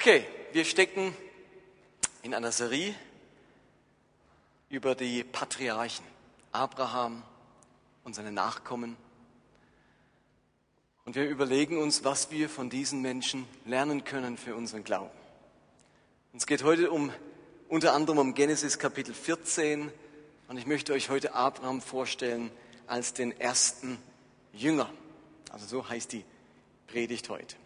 Okay, wir stecken in einer Serie über die Patriarchen, Abraham und seine Nachkommen. Und wir überlegen uns, was wir von diesen Menschen lernen können für unseren Glauben. Es geht heute um, unter anderem um Genesis Kapitel 14 und ich möchte euch heute Abraham vorstellen als den ersten Jünger. Also so heißt die Predigt heute.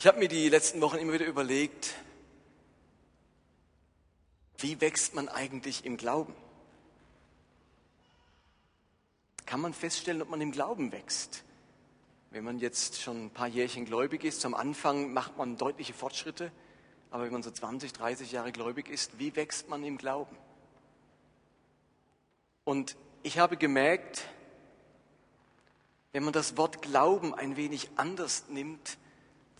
Ich habe mir die letzten Wochen immer wieder überlegt, wie wächst man eigentlich im Glauben? Kann man feststellen, ob man im Glauben wächst? Wenn man jetzt schon ein paar Jährchen gläubig ist, am Anfang macht man deutliche Fortschritte, aber wenn man so 20, 30 Jahre gläubig ist, wie wächst man im Glauben? Und ich habe gemerkt, wenn man das Wort Glauben ein wenig anders nimmt,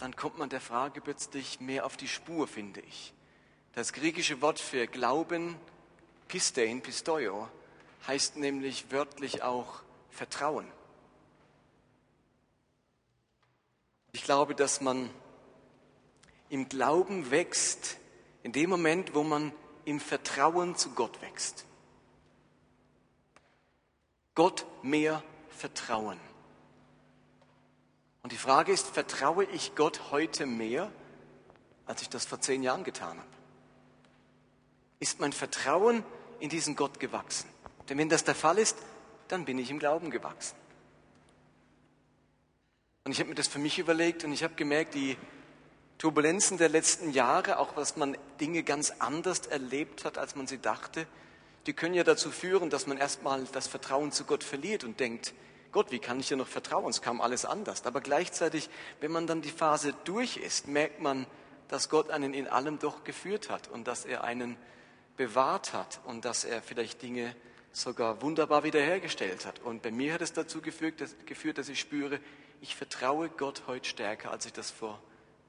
dann kommt man der Frage plötzlich mehr auf die Spur, finde ich. Das griechische Wort für Glauben, Pistein, Pistoio, heißt nämlich wörtlich auch Vertrauen. Ich glaube, dass man im Glauben wächst in dem Moment, wo man im Vertrauen zu Gott wächst. Gott mehr vertrauen. Und die Frage ist, vertraue ich Gott heute mehr, als ich das vor zehn Jahren getan habe? Ist mein Vertrauen in diesen Gott gewachsen? Denn wenn das der Fall ist, dann bin ich im Glauben gewachsen. Und ich habe mir das für mich überlegt und ich habe gemerkt, die Turbulenzen der letzten Jahre, auch was man Dinge ganz anders erlebt hat, als man sie dachte, die können ja dazu führen, dass man erstmal das Vertrauen zu Gott verliert und denkt, Gott, wie kann ich dir noch vertrauen? Es kam alles anders. Aber gleichzeitig, wenn man dann die Phase durch ist, merkt man, dass Gott einen in allem doch geführt hat und dass er einen bewahrt hat und dass er vielleicht Dinge sogar wunderbar wiederhergestellt hat. Und bei mir hat es dazu geführt, dass, geführt, dass ich spüre, ich vertraue Gott heute stärker, als ich das vor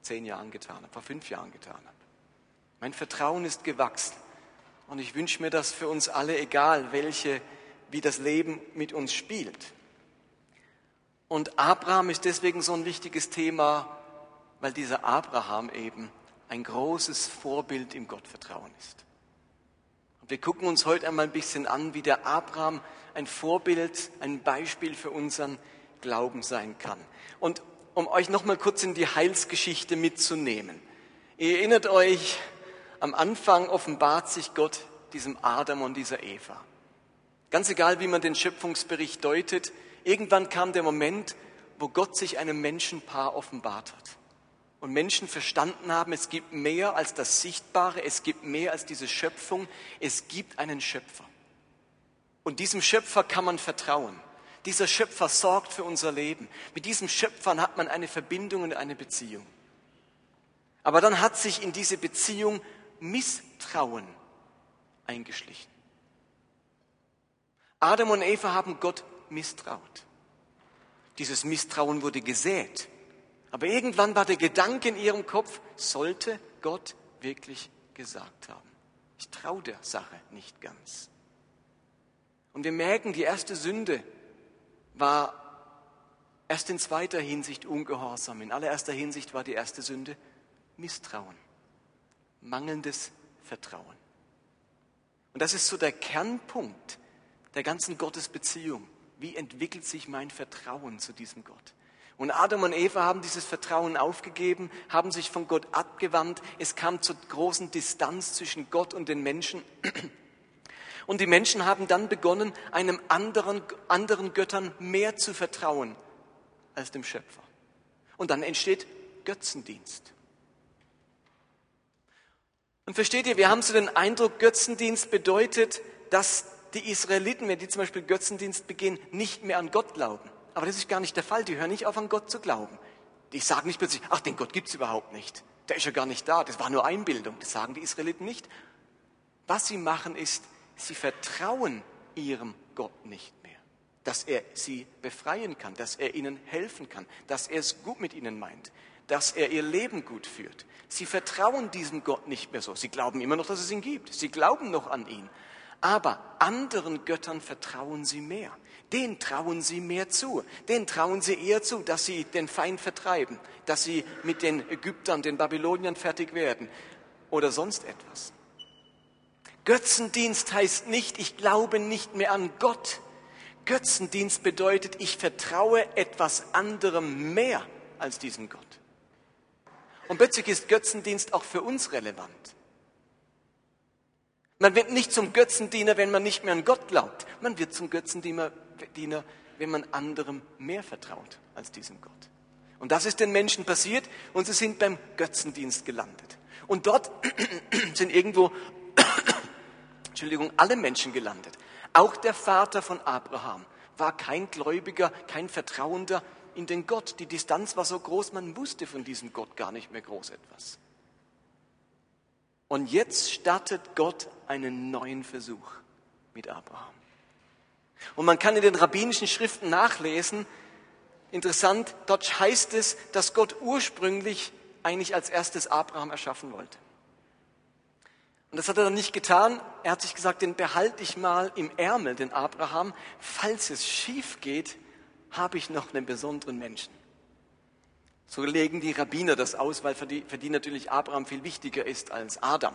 zehn Jahren getan habe, vor fünf Jahren getan habe. Mein Vertrauen ist gewachsen. Und ich wünsche mir das für uns alle, egal welche, wie das Leben mit uns spielt. Und Abraham ist deswegen so ein wichtiges Thema, weil dieser Abraham eben ein großes Vorbild im Gottvertrauen ist. Und wir gucken uns heute einmal ein bisschen an, wie der Abraham ein Vorbild, ein Beispiel für unseren Glauben sein kann. Und um euch nochmal kurz in die Heilsgeschichte mitzunehmen. Ihr erinnert euch, am Anfang offenbart sich Gott diesem Adam und dieser Eva. Ganz egal, wie man den Schöpfungsbericht deutet, Irgendwann kam der Moment, wo Gott sich einem Menschenpaar offenbart hat. Und Menschen verstanden haben, es gibt mehr als das Sichtbare, es gibt mehr als diese Schöpfung, es gibt einen Schöpfer. Und diesem Schöpfer kann man vertrauen. Dieser Schöpfer sorgt für unser Leben. Mit diesem Schöpfer hat man eine Verbindung und eine Beziehung. Aber dann hat sich in diese Beziehung Misstrauen eingeschlichen. Adam und Eva haben Gott misstraut. Dieses Misstrauen wurde gesät. Aber irgendwann war der Gedanke in ihrem Kopf, sollte Gott wirklich gesagt haben. Ich traue der Sache nicht ganz. Und wir merken, die erste Sünde war erst in zweiter Hinsicht ungehorsam. In allererster Hinsicht war die erste Sünde Misstrauen, mangelndes Vertrauen. Und das ist so der Kernpunkt der ganzen Gottesbeziehung. Wie entwickelt sich mein Vertrauen zu diesem Gott? Und Adam und Eva haben dieses Vertrauen aufgegeben, haben sich von Gott abgewandt. Es kam zur großen Distanz zwischen Gott und den Menschen. Und die Menschen haben dann begonnen, einem anderen, anderen Göttern mehr zu vertrauen als dem Schöpfer. Und dann entsteht Götzendienst. Und versteht ihr, wir haben so den Eindruck, Götzendienst bedeutet, dass die Israeliten, wenn die zum Beispiel Götzendienst begehen, nicht mehr an Gott glauben. Aber das ist gar nicht der Fall. Die hören nicht auf, an Gott zu glauben. Die sagen nicht plötzlich, ach, den Gott gibt's überhaupt nicht. Der ist ja gar nicht da. Das war nur Einbildung. Das sagen die Israeliten nicht. Was sie machen ist, sie vertrauen ihrem Gott nicht mehr. Dass er sie befreien kann, dass er ihnen helfen kann, dass er es gut mit ihnen meint, dass er ihr Leben gut führt. Sie vertrauen diesem Gott nicht mehr so. Sie glauben immer noch, dass es ihn gibt. Sie glauben noch an ihn aber anderen Göttern vertrauen sie mehr. Den trauen sie mehr zu. Den trauen sie eher zu, dass sie den Feind vertreiben, dass sie mit den Ägyptern, den Babyloniern fertig werden oder sonst etwas. Götzendienst heißt nicht, ich glaube nicht mehr an Gott. Götzendienst bedeutet, ich vertraue etwas anderem mehr als diesem Gott. Und plötzlich ist Götzendienst auch für uns relevant. Man wird nicht zum Götzendiener, wenn man nicht mehr an Gott glaubt. Man wird zum Götzendiener, wenn man anderem mehr vertraut als diesem Gott. Und das ist den Menschen passiert und sie sind beim Götzendienst gelandet. Und dort sind irgendwo, Entschuldigung, alle Menschen gelandet. Auch der Vater von Abraham war kein Gläubiger, kein Vertrauender in den Gott. Die Distanz war so groß, man wusste von diesem Gott gar nicht mehr groß etwas. Und jetzt startet Gott einen neuen Versuch mit Abraham. Und man kann in den rabbinischen Schriften nachlesen, interessant, dort heißt es, dass Gott ursprünglich eigentlich als erstes Abraham erschaffen wollte. Und das hat er dann nicht getan. Er hat sich gesagt, den behalte ich mal im Ärmel, den Abraham. Falls es schief geht, habe ich noch einen besonderen Menschen. So legen die Rabbiner das aus, weil für die, für die natürlich Abraham viel wichtiger ist als Adam.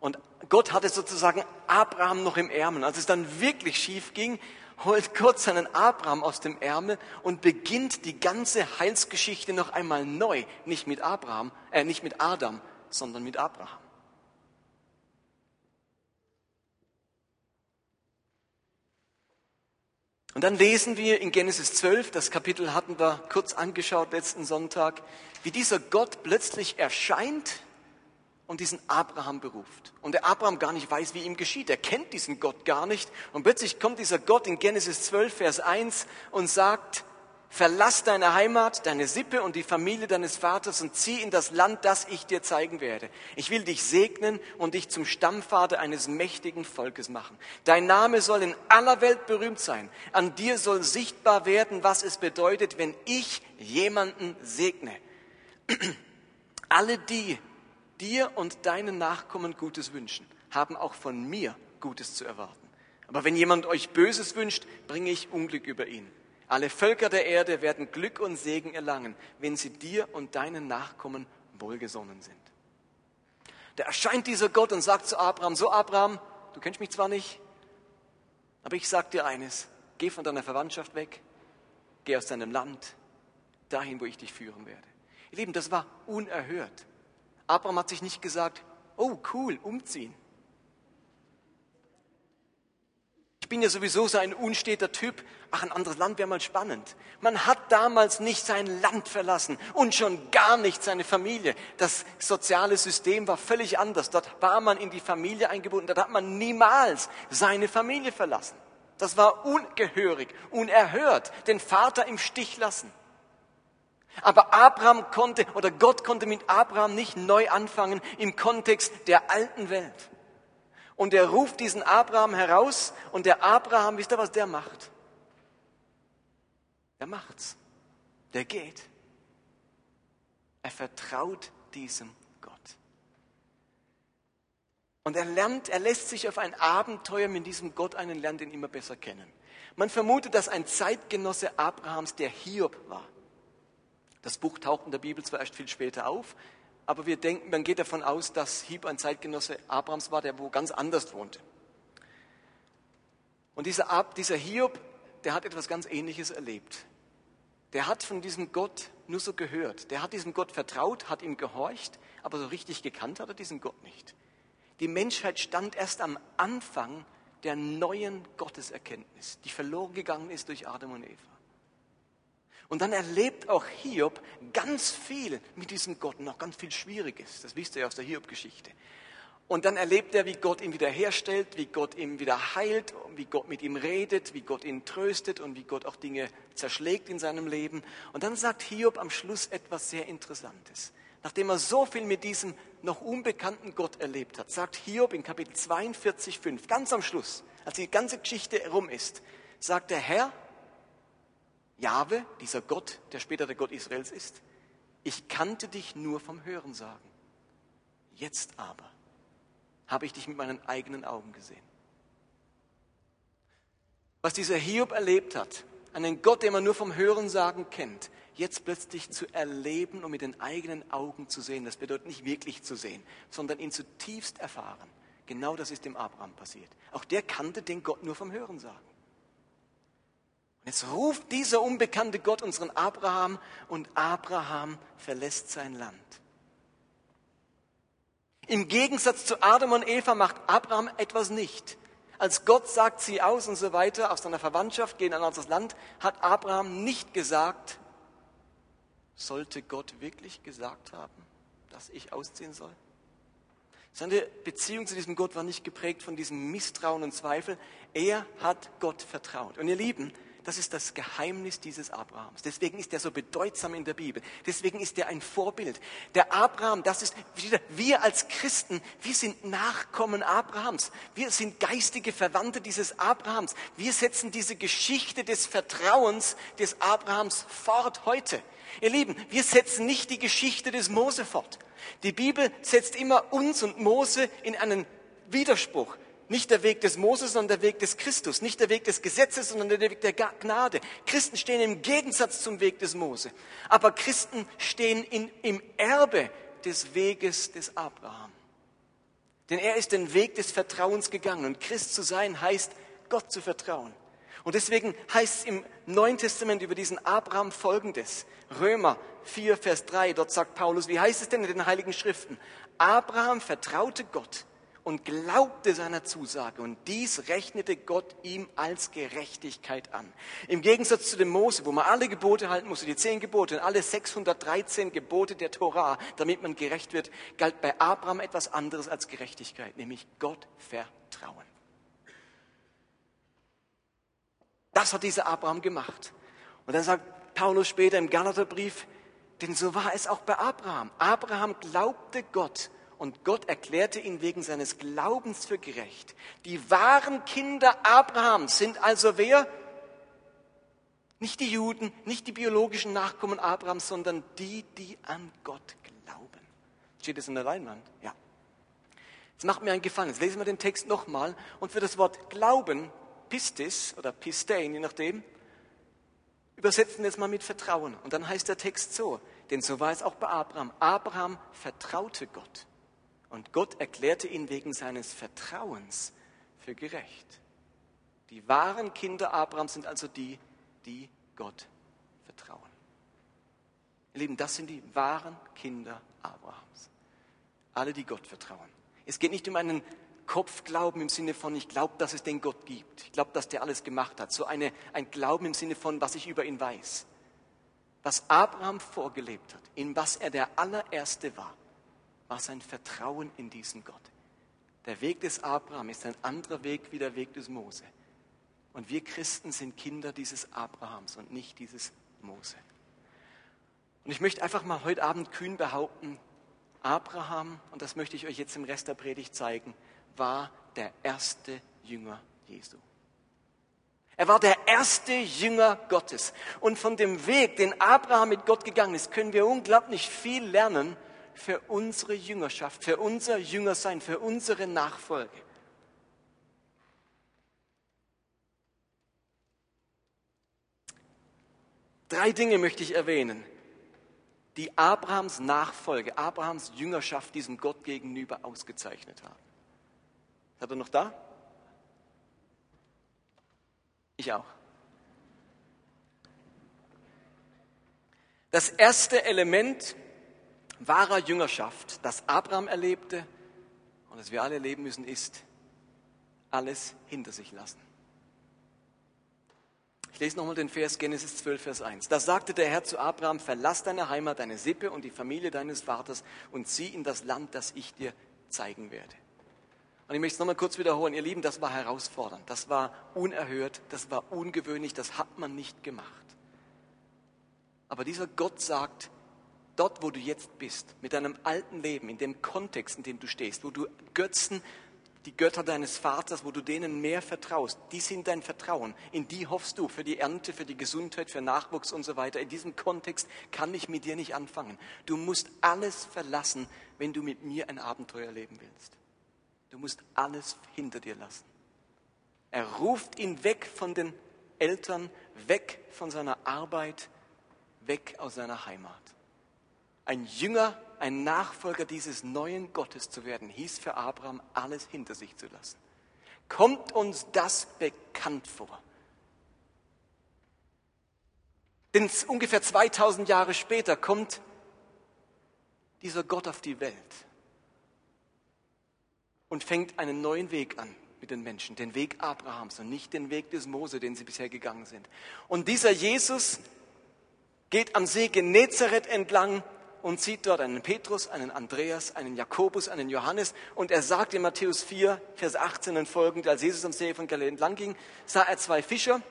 Und Gott hatte sozusagen Abraham noch im Ärmel. Als es dann wirklich schief ging, holt Gott seinen Abraham aus dem Ärmel und beginnt die ganze Heilsgeschichte noch einmal neu. Nicht mit Abraham, äh, nicht mit Adam, sondern mit Abraham. Und dann lesen wir in Genesis 12, das Kapitel hatten wir kurz angeschaut letzten Sonntag, wie dieser Gott plötzlich erscheint und diesen Abraham beruft. Und der Abraham gar nicht weiß, wie ihm geschieht. Er kennt diesen Gott gar nicht. Und plötzlich kommt dieser Gott in Genesis 12, Vers 1 und sagt, verlass deine Heimat, deine Sippe und die Familie deines Vaters und zieh in das Land, das ich dir zeigen werde. Ich will dich segnen und dich zum Stammvater eines mächtigen Volkes machen. Dein Name soll in aller Welt berühmt sein. An dir soll sichtbar werden, was es bedeutet, wenn ich jemanden segne. Alle die, dir und deinen Nachkommen Gutes wünschen, haben auch von mir Gutes zu erwarten. Aber wenn jemand euch Böses wünscht, bringe ich Unglück über ihn. Alle Völker der Erde werden Glück und Segen erlangen, wenn sie dir und deinen Nachkommen wohlgesonnen sind. Da erscheint dieser Gott und sagt zu Abraham, so Abraham, du kennst mich zwar nicht, aber ich sag dir eines, geh von deiner Verwandtschaft weg, geh aus deinem Land, dahin, wo ich dich führen werde. Ihr Lieben, das war unerhört. Abraham hat sich nicht gesagt, oh cool, umziehen. Ich bin ja sowieso so ein unsteter Typ. Ach, ein anderes Land wäre mal spannend. Man hat damals nicht sein Land verlassen und schon gar nicht seine Familie. Das soziale System war völlig anders. Dort war man in die Familie eingebunden. Dort hat man niemals seine Familie verlassen. Das war ungehörig, unerhört, den Vater im Stich lassen. Aber Abraham konnte oder Gott konnte mit Abraham nicht neu anfangen im Kontext der alten Welt. Und er ruft diesen Abraham heraus und der Abraham, wisst ihr, was der macht? Der macht's. Der geht. Er vertraut diesem Gott. Und er lernt, er lässt sich auf ein Abenteuer mit diesem Gott einen lernen, den immer besser kennen. Man vermutet, dass ein Zeitgenosse Abrahams der Hiob war. Das Buch taucht in der Bibel zwar erst viel später auf, aber wir denken, man geht davon aus, dass Hiob ein Zeitgenosse Abrahams war, der wo ganz anders wohnte. Und dieser, dieser Hiob, der hat etwas ganz Ähnliches erlebt. Der hat von diesem Gott nur so gehört. Der hat diesem Gott vertraut, hat ihm gehorcht, aber so richtig gekannt hat er diesen Gott nicht. Die Menschheit stand erst am Anfang der neuen Gotteserkenntnis, die verloren gegangen ist durch Adam und Eva. Und dann erlebt auch Hiob ganz viel mit diesem Gott auch ganz viel Schwieriges. Das wisst ihr ja aus der Hiob-Geschichte. Und dann erlebt er, wie Gott ihn wiederherstellt, wie Gott ihn wieder heilt, wie Gott mit ihm redet, wie Gott ihn tröstet und wie Gott auch Dinge zerschlägt in seinem Leben. Und dann sagt Hiob am Schluss etwas sehr Interessantes. Nachdem er so viel mit diesem noch unbekannten Gott erlebt hat, sagt Hiob in Kapitel 42, 5, ganz am Schluss, als die ganze Geschichte rum ist, sagt der Herr, Jahwe, dieser Gott, der später der Gott Israels ist, ich kannte dich nur vom Hörensagen. Jetzt aber habe ich dich mit meinen eigenen Augen gesehen. was dieser Hiob erlebt hat, einen Gott, den man nur vom Hörensagen kennt, jetzt plötzlich zu erleben und mit den eigenen Augen zu sehen. Das bedeutet nicht wirklich zu sehen, sondern ihn zutiefst erfahren. Genau das ist dem Abraham passiert. Auch der kannte den Gott nur vom Hörensagen. Und jetzt ruft dieser unbekannte Gott unseren Abraham und Abraham verlässt sein Land. Im Gegensatz zu Adam und Eva macht Abraham etwas nicht. Als Gott sagt sie aus und so weiter, aus seiner Verwandtschaft gehen an anderes Land, hat Abraham nicht gesagt, sollte Gott wirklich gesagt haben, dass ich ausziehen soll? Seine Beziehung zu diesem Gott war nicht geprägt von diesem Misstrauen und Zweifel. Er hat Gott vertraut. Und ihr Lieben, das ist das Geheimnis dieses Abrahams. Deswegen ist er so bedeutsam in der Bibel. Deswegen ist er ein Vorbild. Der Abraham, das ist wir als Christen, wir sind Nachkommen Abrahams. Wir sind geistige Verwandte dieses Abrahams. Wir setzen diese Geschichte des Vertrauens des Abrahams fort heute. Ihr Lieben, wir setzen nicht die Geschichte des Mose fort. Die Bibel setzt immer uns und Mose in einen Widerspruch. Nicht der Weg des Moses, sondern der Weg des Christus. Nicht der Weg des Gesetzes, sondern der Weg der Gnade. Christen stehen im Gegensatz zum Weg des Mose. Aber Christen stehen in, im Erbe des Weges des Abraham. Denn er ist den Weg des Vertrauens gegangen. Und Christ zu sein heißt, Gott zu vertrauen. Und deswegen heißt es im Neuen Testament über diesen Abraham folgendes. Römer 4, Vers 3, dort sagt Paulus, wie heißt es denn in den Heiligen Schriften? Abraham vertraute Gott und glaubte seiner Zusage und dies rechnete Gott ihm als Gerechtigkeit an. Im Gegensatz zu dem Mose, wo man alle Gebote halten musste, die zehn Gebote und alle 613 Gebote der Torah, damit man gerecht wird, galt bei Abraham etwas anderes als Gerechtigkeit, nämlich Gott vertrauen. Das hat dieser Abraham gemacht. Und dann sagt Paulus später im Galaterbrief, denn so war es auch bei Abraham. Abraham glaubte Gott und Gott erklärte ihn wegen seines Glaubens für gerecht. Die wahren Kinder Abrahams sind also wer? Nicht die Juden, nicht die biologischen Nachkommen Abrahams, sondern die, die an Gott glauben. Steht es in der Leinwand? Ja. Jetzt macht mir einen Gefallen. Jetzt lesen wir den Text nochmal. Und für das Wort Glauben, Pistis oder Pistein, je nachdem, übersetzen wir es mal mit Vertrauen. Und dann heißt der Text so, denn so war es auch bei Abraham. Abraham vertraute Gott. Und Gott erklärte ihn wegen seines Vertrauens für gerecht. Die wahren Kinder Abrahams sind also die, die Gott vertrauen. Ihr Lieben, das sind die wahren Kinder Abrahams. Alle, die Gott vertrauen. Es geht nicht um einen Kopfglauben im Sinne von, ich glaube, dass es den Gott gibt. Ich glaube, dass der alles gemacht hat. So eine, ein Glauben im Sinne von, was ich über ihn weiß. Was Abraham vorgelebt hat, in was er der allererste war, war sein Vertrauen in diesen Gott. Der Weg des Abraham ist ein anderer Weg wie der Weg des Mose. Und wir Christen sind Kinder dieses Abrahams und nicht dieses Mose. Und ich möchte einfach mal heute Abend kühn behaupten, Abraham, und das möchte ich euch jetzt im Rest der Predigt zeigen, war der erste Jünger Jesu. Er war der erste Jünger Gottes. Und von dem Weg, den Abraham mit Gott gegangen ist, können wir unglaublich viel lernen für unsere Jüngerschaft, für unser Jüngersein, für unsere Nachfolge. Drei Dinge möchte ich erwähnen, die Abrahams Nachfolge, Abrahams Jüngerschaft diesem Gott gegenüber ausgezeichnet haben. Hat er noch da? Ich auch. Das erste Element wahrer Jüngerschaft, das Abraham erlebte und das wir alle erleben müssen, ist alles hinter sich lassen. Ich lese nochmal den Vers Genesis 12, Vers 1. Da sagte der Herr zu Abraham, verlass deine Heimat, deine Sippe und die Familie deines Vaters und zieh in das Land, das ich dir zeigen werde. Und ich möchte es nochmal kurz wiederholen. Ihr Lieben, das war herausfordernd, das war unerhört, das war ungewöhnlich, das hat man nicht gemacht. Aber dieser Gott sagt, dort, wo du jetzt bist, mit deinem alten Leben, in dem Kontext, in dem du stehst, wo du Götzen, die Götter deines Vaters, wo du denen mehr vertraust, die sind dein Vertrauen. In die hoffst du für die Ernte, für die Gesundheit, für Nachwuchs und so weiter. In diesem Kontext kann ich mit dir nicht anfangen. Du musst alles verlassen, wenn du mit mir ein Abenteuer leben willst. Du musst alles hinter dir lassen. Er ruft ihn weg von den Eltern, weg von seiner Arbeit, weg aus seiner Heimat. Ein Jünger, ein Nachfolger dieses neuen Gottes zu werden, hieß für Abraham, alles hinter sich zu lassen. Kommt uns das bekannt vor? Denn ungefähr 2000 Jahre später kommt dieser Gott auf die Welt und fängt einen neuen Weg an mit den Menschen, den Weg Abrahams und nicht den Weg des Mose, den sie bisher gegangen sind. Und dieser Jesus geht am See Genezareth entlang und sieht dort einen Petrus, einen Andreas, einen Jakobus, einen Johannes und er sagt in Matthäus 4, Vers 18 und folgend, als Jesus am See von Galiläa entlang ging, sah er zwei Fischer,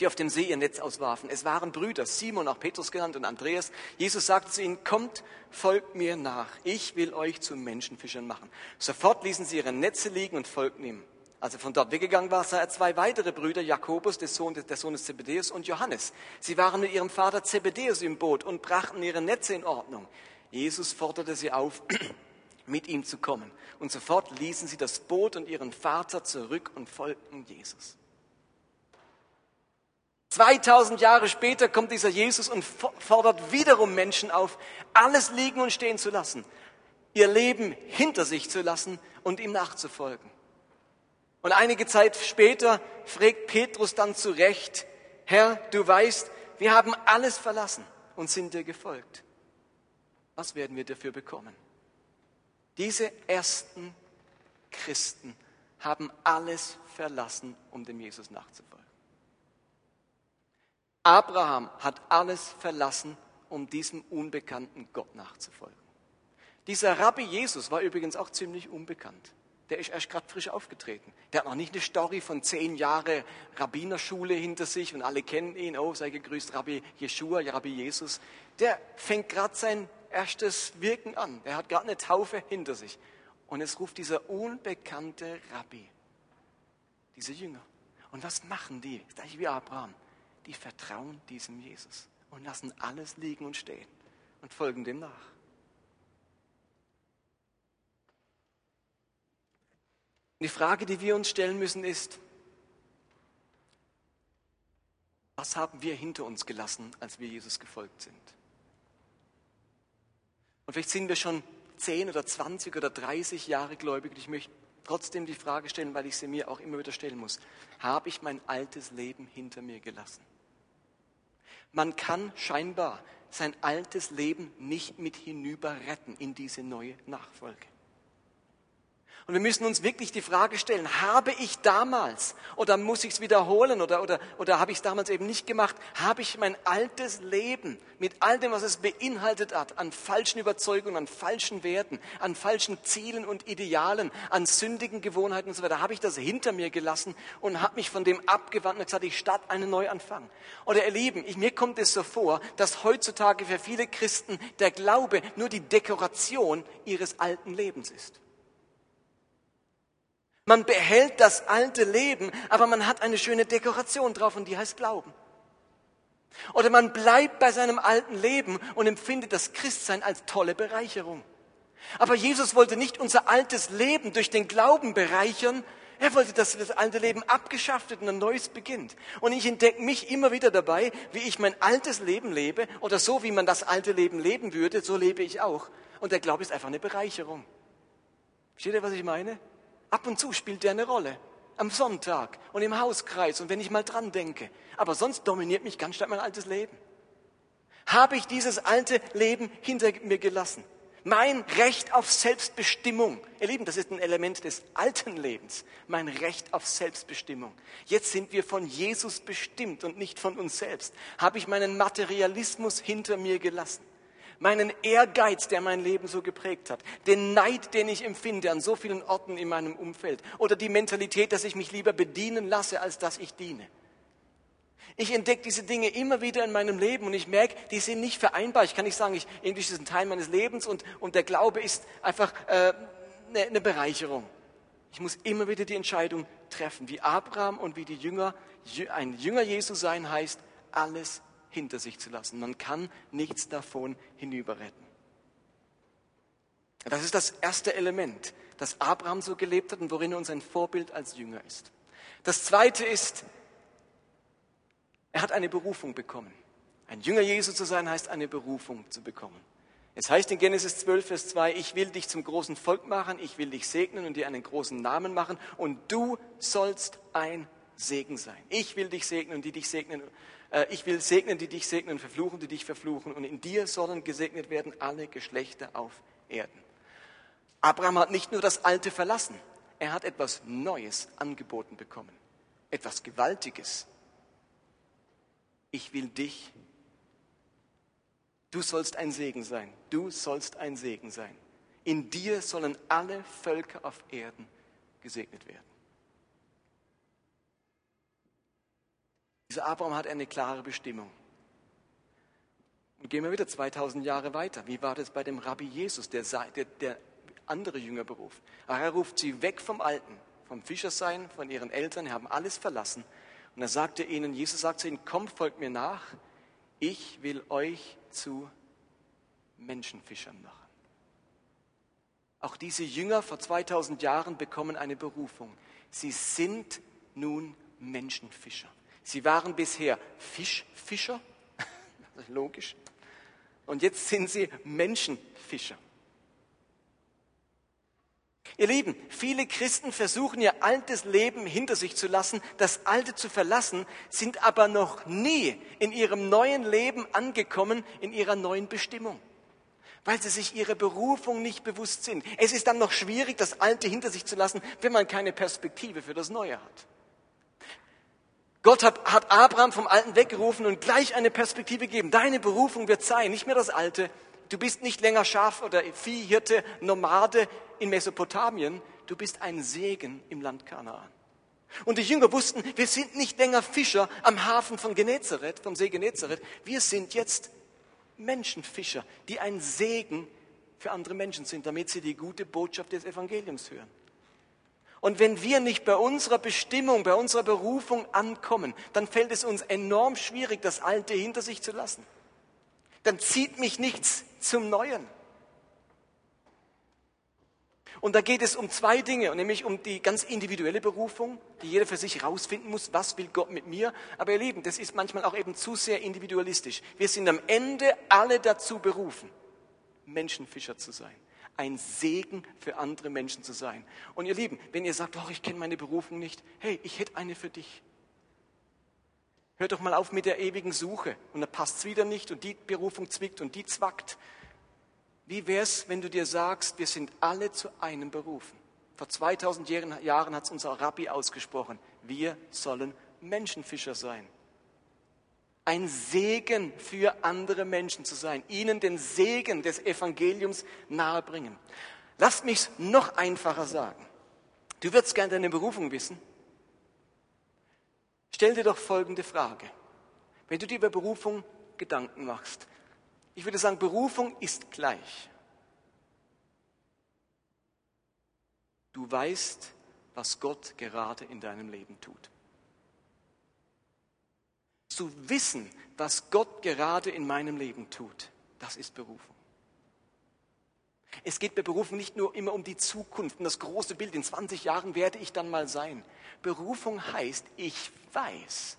die auf dem See ihr Netz auswarfen. Es waren Brüder, Simon, auch Petrus genannt, und Andreas. Jesus sagte zu ihnen, kommt, folgt mir nach. Ich will euch zu Menschenfischern machen. Sofort ließen sie ihre Netze liegen und folgten ihm. Als er von dort weggegangen war, sah er zwei weitere Brüder, Jakobus, der Sohn, der Sohn des Zebedeus, und Johannes. Sie waren mit ihrem Vater Zebedeus im Boot und brachten ihre Netze in Ordnung. Jesus forderte sie auf, mit ihm zu kommen. Und sofort ließen sie das Boot und ihren Vater zurück und folgten Jesus. 2000 Jahre später kommt dieser Jesus und fordert wiederum Menschen auf, alles liegen und stehen zu lassen, ihr Leben hinter sich zu lassen und ihm nachzufolgen. Und einige Zeit später fragt Petrus dann zurecht, Herr, du weißt, wir haben alles verlassen und sind dir gefolgt. Was werden wir dafür bekommen? Diese ersten Christen haben alles verlassen, um dem Jesus nachzufolgen. Abraham hat alles verlassen, um diesem unbekannten Gott nachzufolgen. Dieser Rabbi Jesus war übrigens auch ziemlich unbekannt. Der ist erst gerade frisch aufgetreten. Der hat noch nicht eine Story von zehn Jahren Rabbinerschule hinter sich und alle kennen ihn. Oh, sei gegrüßt, Rabbi Jeshua, Rabbi Jesus. Der fängt gerade sein erstes Wirken an. Der hat gerade eine Taufe hinter sich. Und es ruft dieser unbekannte Rabbi, diese Jünger. Und was machen die? Gleich wie Abraham die vertrauen diesem Jesus und lassen alles liegen und stehen und folgen dem nach. Die Frage, die wir uns stellen müssen, ist, was haben wir hinter uns gelassen, als wir Jesus gefolgt sind? Und vielleicht sind wir schon 10 oder 20 oder 30 Jahre gläubig. Und ich möchte trotzdem die Frage stellen, weil ich sie mir auch immer wieder stellen muss. Habe ich mein altes Leben hinter mir gelassen? Man kann scheinbar sein altes Leben nicht mit hinüber retten in diese neue Nachfolge. Und wir müssen uns wirklich die Frage stellen, habe ich damals oder muss ich es wiederholen oder, oder, oder habe ich es damals eben nicht gemacht, habe ich mein altes Leben mit all dem, was es beinhaltet hat, an falschen Überzeugungen, an falschen Werten, an falschen Zielen und Idealen, an sündigen Gewohnheiten und so weiter, habe ich das hinter mir gelassen und habe mich von dem abgewandt und gesagt, ich starte einen Neuanfang. Oder ihr Lieben, ich, mir kommt es so vor, dass heutzutage für viele Christen der Glaube nur die Dekoration ihres alten Lebens ist. Man behält das alte Leben, aber man hat eine schöne Dekoration drauf und die heißt Glauben. Oder man bleibt bei seinem alten Leben und empfindet das Christsein als tolle Bereicherung. Aber Jesus wollte nicht unser altes Leben durch den Glauben bereichern. Er wollte, dass das alte Leben abgeschafft wird und ein neues beginnt. Und ich entdecke mich immer wieder dabei, wie ich mein altes Leben lebe oder so, wie man das alte Leben leben würde, so lebe ich auch. Und der Glaube ist einfach eine Bereicherung. Versteht ihr, was ich meine? Ab und zu spielt der eine Rolle. Am Sonntag und im Hauskreis und wenn ich mal dran denke. Aber sonst dominiert mich ganz stark mein altes Leben. Habe ich dieses alte Leben hinter mir gelassen? Mein Recht auf Selbstbestimmung. Ihr Lieben, das ist ein Element des alten Lebens. Mein Recht auf Selbstbestimmung. Jetzt sind wir von Jesus bestimmt und nicht von uns selbst. Habe ich meinen Materialismus hinter mir gelassen? Meinen Ehrgeiz, der mein Leben so geprägt hat, den Neid, den ich empfinde an so vielen Orten in meinem Umfeld oder die Mentalität, dass ich mich lieber bedienen lasse, als dass ich diene. Ich entdecke diese Dinge immer wieder in meinem Leben und ich merke, die sind nicht vereinbar. Ich kann nicht sagen, ich, Englisch ist ein Teil meines Lebens und, und der Glaube ist einfach äh, eine, eine Bereicherung. Ich muss immer wieder die Entscheidung treffen, wie Abraham und wie die Jünger, ein Jünger Jesu sein heißt, alles hinter sich zu lassen. Man kann nichts davon hinüberretten. Das ist das erste Element, das Abraham so gelebt hat und worin er uns ein Vorbild als Jünger ist. Das Zweite ist, er hat eine Berufung bekommen. Ein Jünger Jesu zu sein heißt eine Berufung zu bekommen. Es heißt in Genesis 12, Vers 2, ich will dich zum großen Volk machen, ich will dich segnen und dir einen großen Namen machen und du sollst ein Segen sein. Ich will dich segnen und die dich segnen. Äh, ich will segnen, die dich segnen verfluchen, die dich verfluchen. Und in dir sollen gesegnet werden alle Geschlechter auf Erden. Abraham hat nicht nur das Alte verlassen, er hat etwas Neues angeboten bekommen. Etwas Gewaltiges. Ich will dich. Du sollst ein Segen sein. Du sollst ein Segen sein. In dir sollen alle Völker auf Erden gesegnet werden. Dieser Abraham hat eine klare Bestimmung. Und gehen wir wieder 2000 Jahre weiter. Wie war das bei dem Rabbi Jesus, der, der, der andere Jünger beruft? Er ruft sie weg vom Alten, vom Fischersein, von ihren Eltern, haben alles verlassen. Und er sagte ihnen, Jesus sagt zu ihnen, kommt, folgt mir nach, ich will euch zu Menschenfischern machen. Auch diese Jünger vor 2000 Jahren bekommen eine Berufung. Sie sind nun Menschenfischer. Sie waren bisher Fischfischer, logisch, und jetzt sind sie Menschenfischer. Ihr Lieben, viele Christen versuchen ihr altes Leben hinter sich zu lassen, das alte zu verlassen, sind aber noch nie in ihrem neuen Leben angekommen, in ihrer neuen Bestimmung, weil sie sich ihrer Berufung nicht bewusst sind. Es ist dann noch schwierig, das alte hinter sich zu lassen, wenn man keine Perspektive für das Neue hat. Gott hat, hat Abraham vom Alten weggerufen und gleich eine Perspektive gegeben. Deine Berufung wird sein, nicht mehr das Alte. Du bist nicht länger Schaf- oder Viehhirte, Nomade in Mesopotamien. Du bist ein Segen im Land Kanaan. Und die Jünger wussten, wir sind nicht länger Fischer am Hafen von Genezareth, vom See Genezareth. Wir sind jetzt Menschenfischer, die ein Segen für andere Menschen sind, damit sie die gute Botschaft des Evangeliums hören. Und wenn wir nicht bei unserer Bestimmung, bei unserer Berufung ankommen, dann fällt es uns enorm schwierig, das Alte hinter sich zu lassen. Dann zieht mich nichts zum Neuen. Und da geht es um zwei Dinge, nämlich um die ganz individuelle Berufung, die jeder für sich herausfinden muss, was will Gott mit mir. Aber ihr Lieben, das ist manchmal auch eben zu sehr individualistisch. Wir sind am Ende alle dazu berufen, Menschenfischer zu sein ein Segen für andere Menschen zu sein. Und ihr Lieben, wenn ihr sagt, oh, ich kenne meine Berufung nicht, hey, ich hätte eine für dich. Hört doch mal auf mit der ewigen Suche und da passt es wieder nicht und die Berufung zwickt und die zwackt. Wie wäre es, wenn du dir sagst, wir sind alle zu einem berufen? Vor 2000 Jahren hat es unser Rabbi ausgesprochen, wir sollen Menschenfischer sein ein Segen für andere Menschen zu sein, ihnen den Segen des Evangeliums nahebringen. Lasst mich noch einfacher sagen. Du würdest gerne deine Berufung wissen. Stell dir doch folgende Frage. Wenn du dir über Berufung Gedanken machst, ich würde sagen, Berufung ist gleich. Du weißt, was Gott gerade in deinem Leben tut zu wissen, was Gott gerade in meinem Leben tut, das ist Berufung. Es geht bei Berufung nicht nur immer um die Zukunft und das große Bild, in 20 Jahren werde ich dann mal sein. Berufung heißt, ich weiß,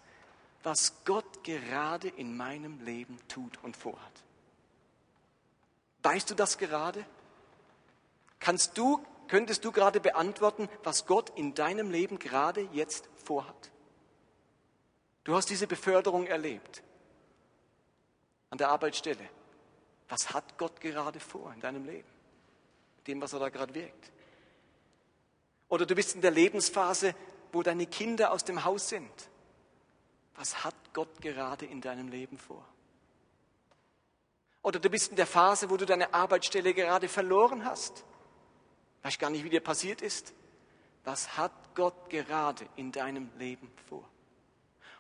was Gott gerade in meinem Leben tut und vorhat. Weißt du das gerade? Kannst du, könntest du gerade beantworten, was Gott in deinem Leben gerade jetzt vorhat? Du hast diese Beförderung erlebt an der Arbeitsstelle. Was hat Gott gerade vor in deinem Leben? Mit dem, was er da gerade wirkt. Oder du bist in der Lebensphase, wo deine Kinder aus dem Haus sind. Was hat Gott gerade in deinem Leben vor? Oder du bist in der Phase, wo du deine Arbeitsstelle gerade verloren hast. Weißt gar nicht, wie dir passiert ist. Was hat Gott gerade in deinem Leben vor?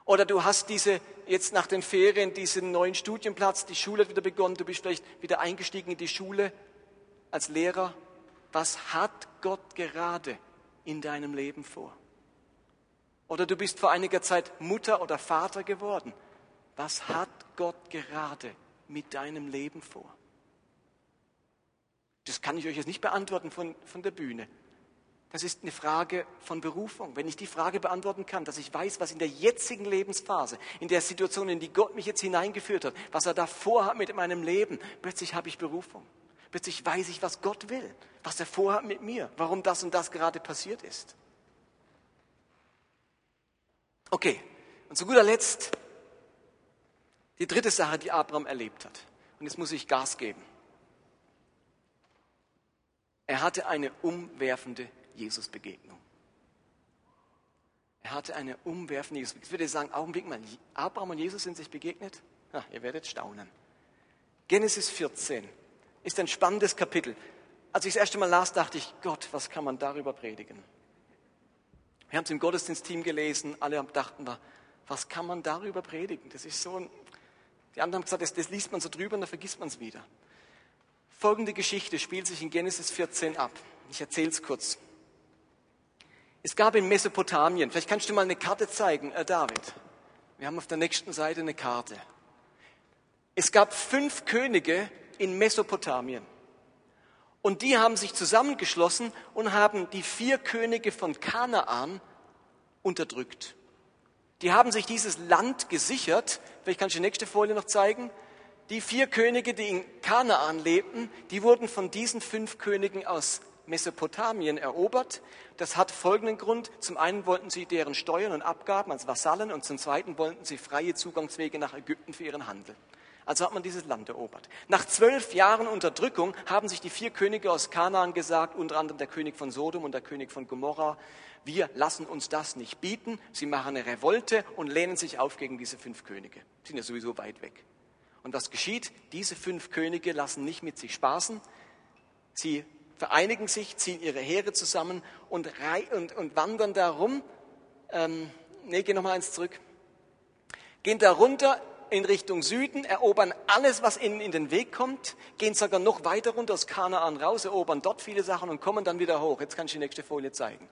Oder du hast diese, jetzt nach den Ferien, diesen neuen Studienplatz, die Schule hat wieder begonnen, du bist vielleicht wieder eingestiegen in die Schule als Lehrer. Was hat Gott gerade in deinem Leben vor? Oder du bist vor einiger Zeit Mutter oder Vater geworden. Was hat Gott gerade mit deinem Leben vor? Das kann ich euch jetzt nicht beantworten von, von der Bühne. Das ist eine Frage von Berufung. Wenn ich die Frage beantworten kann, dass ich weiß, was in der jetzigen Lebensphase, in der Situation, in die Gott mich jetzt hineingeführt hat, was er da vorhat mit meinem Leben, plötzlich habe ich Berufung. Plötzlich weiß ich, was Gott will, was er vorhat mit mir, warum das und das gerade passiert ist. Okay, und zu guter Letzt die dritte Sache, die Abraham erlebt hat. Und jetzt muss ich Gas geben. Er hatte eine umwerfende Jesus-Begegnung. Er hatte eine umwerfende Jesus. Ich würde sagen, Augenblick mal, Abraham und Jesus sind sich begegnet? Ja, ihr werdet staunen. Genesis 14 ist ein spannendes Kapitel. Als ich das erste Mal las, dachte ich, Gott, was kann man darüber predigen? Wir haben es im Gottesdienstteam gelesen, alle dachten da, was kann man darüber predigen? Das ist so ein, die anderen haben gesagt, das, das liest man so drüber und dann vergisst man es wieder. Folgende Geschichte spielt sich in Genesis 14 ab. Ich erzähle es kurz. Es gab in Mesopotamien, vielleicht kannst du mal eine Karte zeigen, äh David. Wir haben auf der nächsten Seite eine Karte. Es gab fünf Könige in Mesopotamien. Und die haben sich zusammengeschlossen und haben die vier Könige von Kanaan unterdrückt. Die haben sich dieses Land gesichert. Vielleicht kannst du die nächste Folie noch zeigen. Die vier Könige, die in Kanaan lebten, die wurden von diesen fünf Königen aus Mesopotamien erobert. Das hat folgenden Grund. Zum einen wollten sie deren Steuern und Abgaben als Vasallen und zum zweiten wollten sie freie Zugangswege nach Ägypten für ihren Handel. Also hat man dieses Land erobert. Nach zwölf Jahren Unterdrückung haben sich die vier Könige aus Kanaan gesagt, unter anderem der König von Sodom und der König von Gomorra, wir lassen uns das nicht bieten. Sie machen eine Revolte und lehnen sich auf gegen diese fünf Könige. Sind ja sowieso weit weg. Und was geschieht? Diese fünf Könige lassen nicht mit sich spaßen. Sie vereinigen sich, ziehen ihre Heere zusammen und, und, und wandern darum. Ähm, nee, geh nochmal eins zurück. Gehen da runter in Richtung Süden, erobern alles, was ihnen in den Weg kommt, gehen sogar noch weiter runter aus Kanaan raus, erobern dort viele Sachen und kommen dann wieder hoch. Jetzt kann ich die nächste Folie zeigen.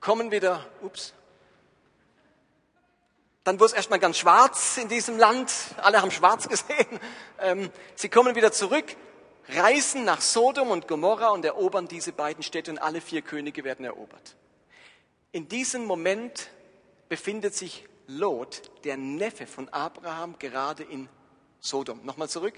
Kommen wieder, ups. Dann wurde es erstmal ganz schwarz in diesem Land. Alle haben schwarz gesehen. Ähm, sie kommen wieder zurück, reisen nach Sodom und Gomorra und erobern diese beiden Städte und alle vier Könige werden erobert. In diesem Moment befindet sich Lot, der Neffe von Abraham, gerade in Sodom. Nochmal zurück.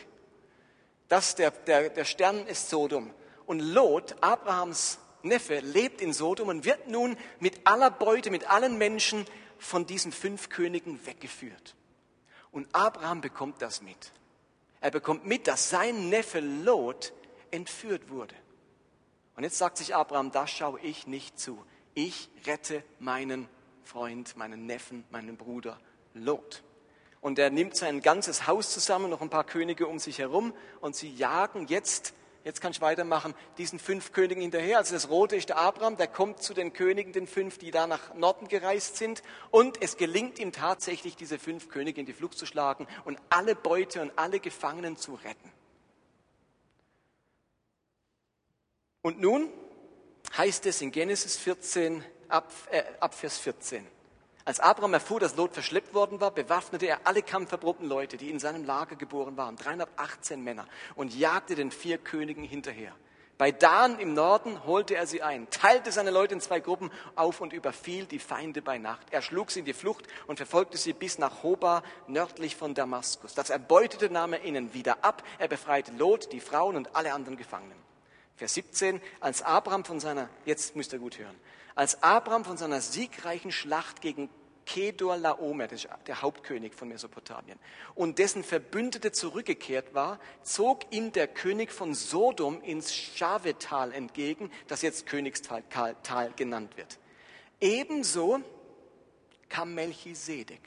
Das, der, der, der Stern ist Sodom. Und Lot, Abrahams Neffe, lebt in Sodom und wird nun mit aller Beute, mit allen Menschen von diesen fünf Königen weggeführt. Und Abraham bekommt das mit. Er bekommt mit, dass sein Neffe Lot entführt wurde. Und jetzt sagt sich Abraham, das schaue ich nicht zu. Ich rette meinen Freund, meinen Neffen, meinen Bruder Lot. Und er nimmt sein ganzes Haus zusammen, noch ein paar Könige um sich herum, und sie jagen jetzt jetzt kann ich weitermachen, diesen fünf Königen hinterher. Also das Rote ist der Abraham, der kommt zu den Königen, den fünf, die da nach Norden gereist sind. Und es gelingt ihm tatsächlich, diese fünf Könige in die Flucht zu schlagen und alle Beute und alle Gefangenen zu retten. Und nun heißt es in Genesis 14, ab, äh, ab Vers 14. Als Abraham erfuhr, dass Lot verschleppt worden war, bewaffnete er alle kampferprobten Leute, die in seinem Lager geboren waren, 318 Männer, und jagte den vier Königen hinterher. Bei Dan im Norden holte er sie ein, teilte seine Leute in zwei Gruppen auf und überfiel die Feinde bei Nacht. Er schlug sie in die Flucht und verfolgte sie bis nach Hoba, nördlich von Damaskus. Das Erbeutete nahm er ihnen wieder ab. Er befreite Lot, die Frauen und alle anderen Gefangenen. Vers 17, als Abraham von seiner, jetzt müsst ihr gut hören, als Abraham von seiner siegreichen Schlacht gegen Kedor Laomer, der Hauptkönig von Mesopotamien, und dessen Verbündete zurückgekehrt war, zog ihm der König von Sodom ins Schavetal entgegen, das jetzt Königstal genannt wird. Ebenso kam Melchisedek.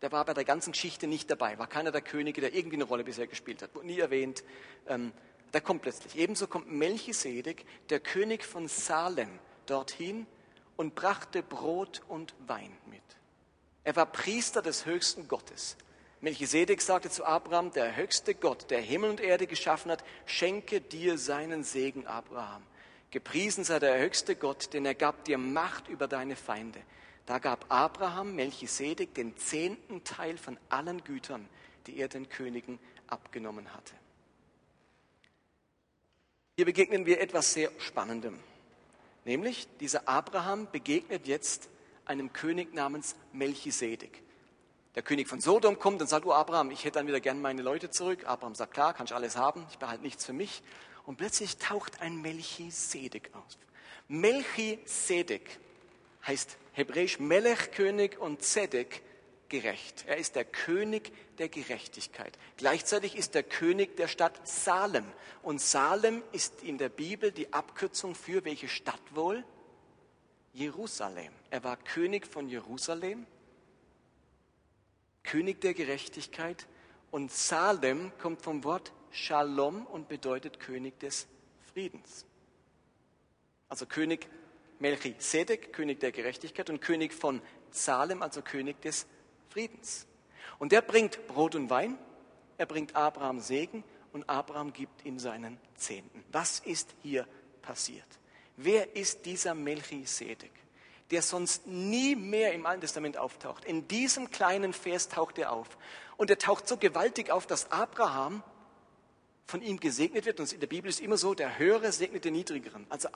Der war bei der ganzen Geschichte nicht dabei, war keiner der Könige, der irgendwie eine Rolle bisher gespielt hat, wurde nie erwähnt. Ähm, der kommt plötzlich. Ebenso kommt Melchisedek, der König von Salem, dorthin und brachte Brot und Wein mit. Er war Priester des höchsten Gottes. Melchisedek sagte zu Abraham, der höchste Gott, der Himmel und Erde geschaffen hat, schenke dir seinen Segen, Abraham. Gepriesen sei der höchste Gott, denn er gab dir Macht über deine Feinde. Da gab Abraham Melchisedek den zehnten Teil von allen Gütern, die er den Königen abgenommen hatte. Hier begegnen wir etwas sehr Spannendem. Nämlich, dieser Abraham begegnet jetzt einem König namens Melchisedek. Der König von Sodom kommt und sagt, oh Abraham, ich hätte dann wieder gern meine Leute zurück. Abraham sagt, klar, kann ich alles haben, ich behalte nichts für mich. Und plötzlich taucht ein Melchisedek auf. Melchisedek heißt hebräisch Melech, König und Zedek, gerecht. Er ist der König der Gerechtigkeit. Gleichzeitig ist der König der Stadt Salem. Und Salem ist in der Bibel die Abkürzung für welche Stadt wohl? Jerusalem. Er war König von Jerusalem, König der Gerechtigkeit. Und Salem kommt vom Wort Shalom und bedeutet König des Friedens. Also König Melchisedek, König der Gerechtigkeit und König von Salem, also König des Friedens. Friedens. Und der bringt Brot und Wein, er bringt Abraham Segen und Abraham gibt ihm seinen Zehnten. Was ist hier passiert? Wer ist dieser Melchisedek, der sonst nie mehr im Alten Testament auftaucht? In diesem kleinen Vers taucht er auf. Und er taucht so gewaltig auf, dass Abraham von ihm gesegnet wird. Und in der Bibel ist immer so, der Höhere segnet den Niedrigeren. Also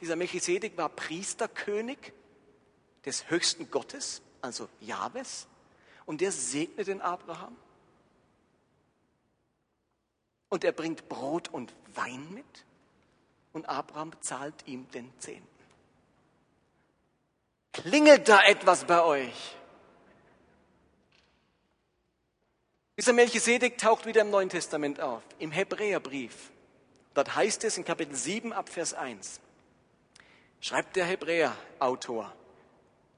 dieser Melchisedek war Priesterkönig des höchsten Gottes, also Jahwes und der segnet den Abraham. Und er bringt Brot und Wein mit und Abraham zahlt ihm den Zehnten. Klingelt da etwas bei euch? Dieser Melchisedek taucht wieder im Neuen Testament auf, im Hebräerbrief. Dort heißt es in Kapitel 7 ab Vers 1, schreibt der Hebräer-Autor,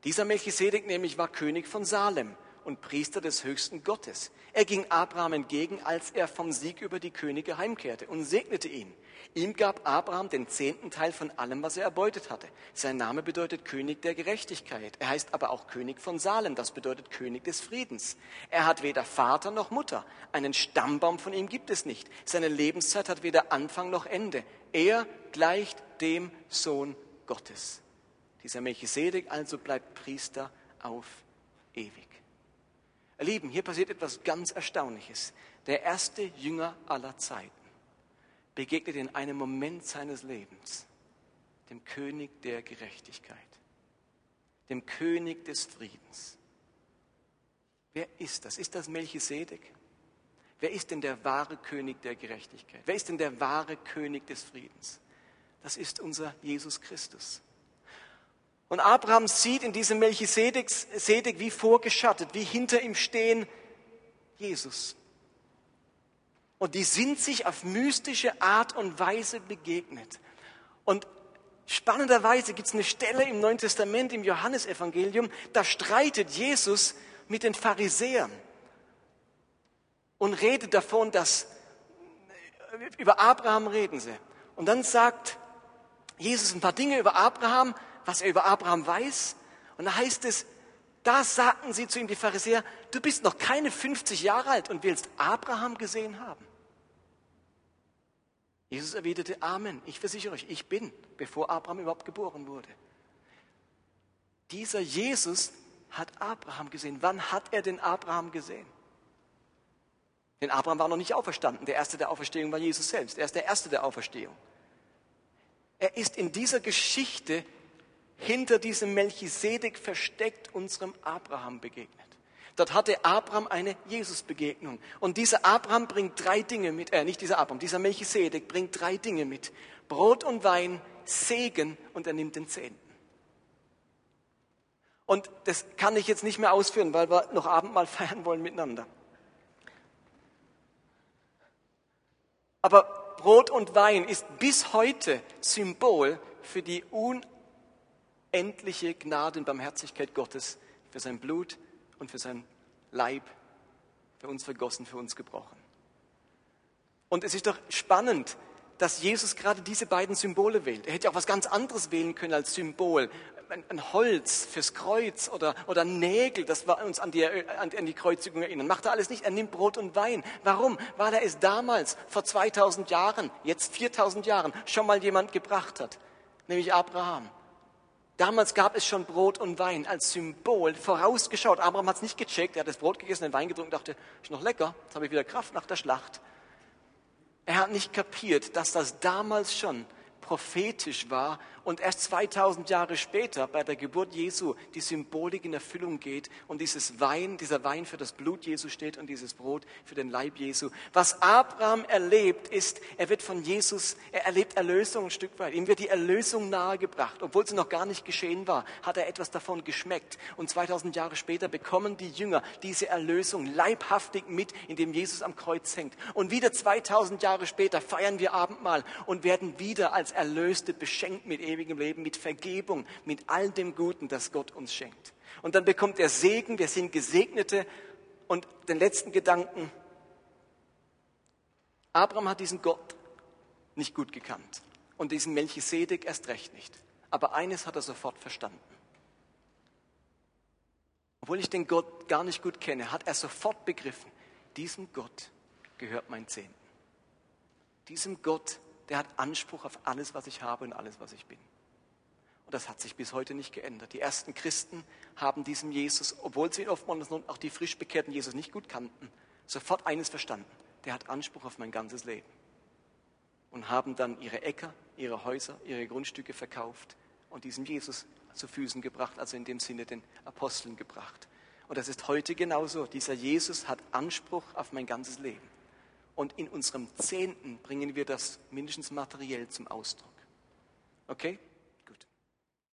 dieser Melchisedek nämlich war König von Salem und Priester des höchsten Gottes. Er ging Abraham entgegen, als er vom Sieg über die Könige heimkehrte und segnete ihn. Ihm gab Abraham den zehnten Teil von allem, was er erbeutet hatte. Sein Name bedeutet König der Gerechtigkeit. Er heißt aber auch König von Salem, das bedeutet König des Friedens. Er hat weder Vater noch Mutter. Einen Stammbaum von ihm gibt es nicht. Seine Lebenszeit hat weder Anfang noch Ende. Er gleicht dem Sohn Gottes. Dieser Melchisedek also bleibt Priester auf ewig. Ihr Lieben, hier passiert etwas ganz Erstaunliches. Der erste Jünger aller Zeiten begegnet in einem Moment seines Lebens dem König der Gerechtigkeit, dem König des Friedens. Wer ist das? Ist das Melchisedek? Wer ist denn der wahre König der Gerechtigkeit? Wer ist denn der wahre König des Friedens? Das ist unser Jesus Christus. Und Abraham sieht in diesem Melchisedek Sedek wie vorgeschattet, wie hinter ihm stehen Jesus. Und die sind sich auf mystische Art und Weise begegnet. Und spannenderweise gibt es eine Stelle im Neuen Testament, im Johannesevangelium, da streitet Jesus mit den Pharisäern und redet davon, dass über Abraham reden sie. Und dann sagt Jesus ein paar Dinge über Abraham, was er über Abraham weiß. Und da heißt es, da sagten sie zu ihm, die Pharisäer, du bist noch keine 50 Jahre alt und willst Abraham gesehen haben. Jesus erwiderte, Amen, ich versichere euch, ich bin, bevor Abraham überhaupt geboren wurde. Dieser Jesus hat Abraham gesehen. Wann hat er den Abraham gesehen? Denn Abraham war noch nicht auferstanden. Der erste der Auferstehung war Jesus selbst. Er ist der erste der Auferstehung. Er ist in dieser Geschichte hinter diesem Melchisedek versteckt unserem Abraham begegnet. Dort hatte Abraham eine Jesus-Begegnung. Und dieser Abraham bringt drei Dinge mit, äh, nicht dieser Abraham, dieser Melchisedek bringt drei Dinge mit. Brot und Wein, Segen und er nimmt den Zehnten. Und das kann ich jetzt nicht mehr ausführen, weil wir noch Abendmahl feiern wollen miteinander. Aber Brot und Wein ist bis heute Symbol für die endliche Gnade und Barmherzigkeit Gottes für sein Blut und für sein Leib, für uns vergossen, für uns gebrochen. Und es ist doch spannend, dass Jesus gerade diese beiden Symbole wählt. Er hätte auch was ganz anderes wählen können als Symbol. Ein, ein Holz fürs Kreuz oder, oder Nägel, das wir uns an die, an, an die Kreuzigung erinnern. Macht er alles nicht. Er nimmt Brot und Wein. Warum? Weil er es damals, vor 2000 Jahren, jetzt 4000 Jahren, schon mal jemand gebracht hat. Nämlich Abraham. Damals gab es schon Brot und Wein als Symbol, vorausgeschaut. Abraham hat es nicht gecheckt, er hat das Brot gegessen, den Wein getrunken, dachte, ist noch lecker, jetzt habe ich wieder Kraft nach der Schlacht. Er hat nicht kapiert, dass das damals schon prophetisch war und erst 2000 Jahre später bei der Geburt Jesu die Symbolik in Erfüllung geht und dieses Wein, dieser Wein für das Blut Jesu steht und dieses Brot für den Leib Jesu. Was Abraham erlebt, ist, er wird von Jesus, er erlebt Erlösung ein Stück weit. Ihm wird die Erlösung nahegebracht. Obwohl sie noch gar nicht geschehen war, hat er etwas davon geschmeckt. Und 2000 Jahre später bekommen die Jünger diese Erlösung leibhaftig mit, indem Jesus am Kreuz hängt. Und wieder 2000 Jahre später feiern wir Abendmahl und werden wieder als Erlöste beschenkt mit ewigem Leben, mit Vergebung, mit all dem Guten, das Gott uns schenkt. Und dann bekommt er Segen, wir sind Gesegnete. Und den letzten Gedanken, Abraham hat diesen Gott nicht gut gekannt und diesen Melchisedek erst recht nicht. Aber eines hat er sofort verstanden. Obwohl ich den Gott gar nicht gut kenne, hat er sofort begriffen, diesem Gott gehört mein Zehnten. Diesem Gott, der hat Anspruch auf alles, was ich habe und alles, was ich bin. Und das hat sich bis heute nicht geändert. Die ersten Christen haben diesem Jesus, obwohl sie ihn oftmals auch die frisch bekehrten Jesus nicht gut kannten, sofort eines verstanden. Der hat Anspruch auf mein ganzes Leben. Und haben dann ihre Äcker, ihre Häuser, ihre Grundstücke verkauft und diesem Jesus zu Füßen gebracht, also in dem Sinne den Aposteln gebracht. Und das ist heute genauso. Dieser Jesus hat Anspruch auf mein ganzes Leben. Und in unserem Zehnten bringen wir das mindestens materiell zum Ausdruck. Okay?